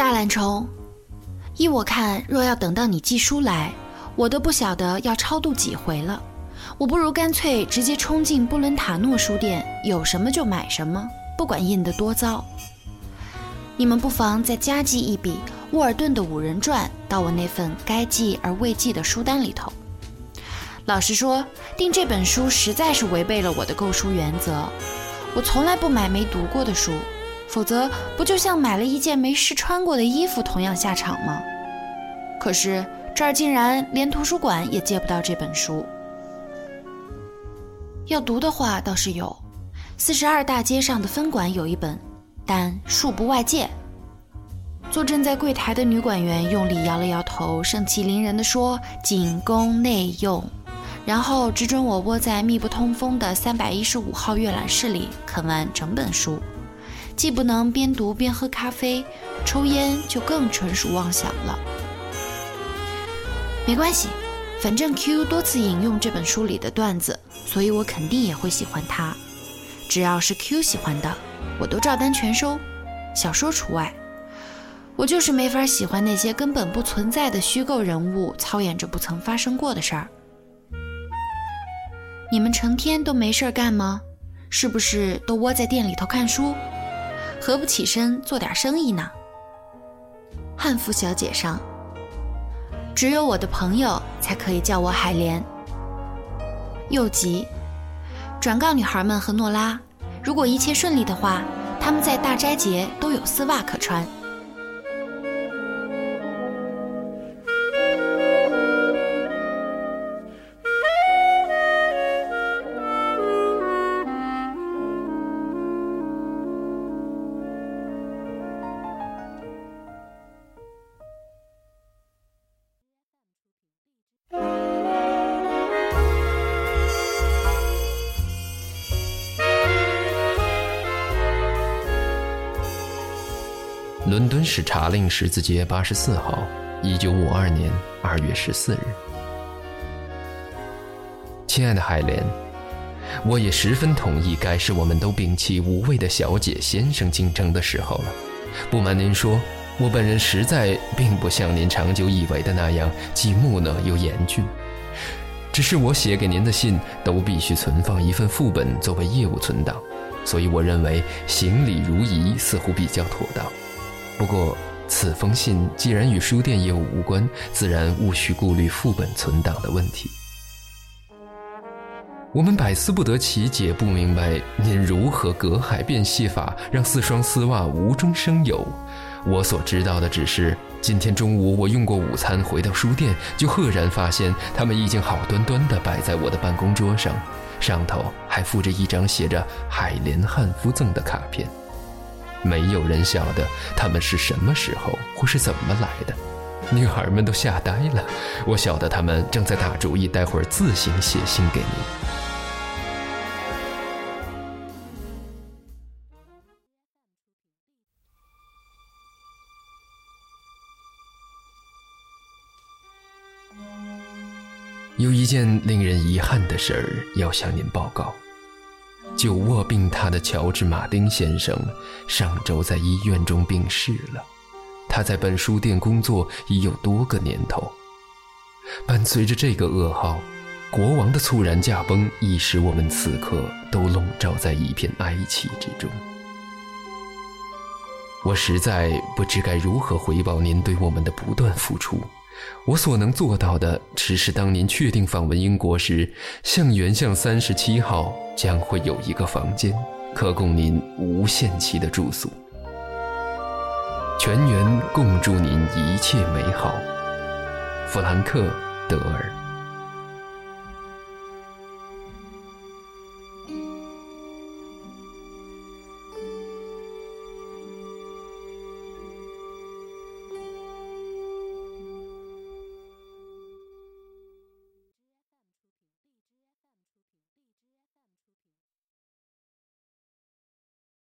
大懒虫，依我看，若要等到你寄书来，我都不晓得要超度几回了。我不如干脆直接冲进布伦塔诺书店，有什么就买什么，不管印得多糟。你们不妨再加记一笔沃尔顿的《五人传》到我那份该记而未记的书单里头。老实说，订这本书实在是违背了我的购书原则。我从来不买没读过的书，否则不就像买了一件没试穿过的衣服同样下场吗？可是这儿竟然连图书馆也借不到这本书。要读的话倒是有，四十二大街上的分馆有一本，但恕不外借。坐镇在柜台的女馆员用力摇了摇头，盛气凌人地说：“仅供内用。”然后只准我窝在密不通风的三百一十五号阅览室里啃完整本书，既不能边读边喝咖啡，抽烟就更纯属妄想了。没关系，反正 Q 多次引用这本书里的段子，所以我肯定也会喜欢它。只要是 Q 喜欢的，我都照单全收，小说除外。我就是没法喜欢那些根本不存在的虚构人物操演着不曾发生过的事儿。你们成天都没事儿干吗？是不是都窝在店里头看书？何不起身做点生意呢？汉服小姐上，只有我的朋友才可以叫我海莲。又急，转告女孩们和诺拉，如果一切顺利的话，他们在大斋节都有丝袜可穿。伦敦市查令十字街八十四号，一九五二年二月十四日。亲爱的海莲，我也十分同意，该是我们都摒弃无谓的小姐先生竞争的时候了。不瞒您说，我本人实在并不像您长久以为的那样既木讷又严峻，只是我写给您的信都必须存放一份副本作为业务存档，所以我认为行礼如仪似乎比较妥当。不过，此封信既然与书店业务无关，自然无需顾虑副本存档的问题。我们百思不得其解，不明白您如何隔海变戏法，让四双丝袜无中生有。我所知道的只是，今天中午我用过午餐，回到书店就赫然发现，它们已经好端端地摆在我的办公桌上，上头还附着一张写着“海莲汉夫赠”的卡片。没有人晓得他们是什么时候或是怎么来的，女孩们都吓呆了。我晓得他们正在打主意，待会儿自行写信给你。有一件令人遗憾的事儿要向您报告。久卧病榻的乔治·马丁先生上周在医院中病逝了。他在本书店工作已有多个年头。伴随着这个噩耗，国王的猝然驾崩亦使我们此刻都笼罩在一片哀戚之中。我实在不知该如何回报您对我们的不断付出。我所能做到的，只是当您确定访问英国时，向原巷三十七号将会有一个房间，可供您无限期的住宿。全员共祝您一切美好，弗兰克·德尔。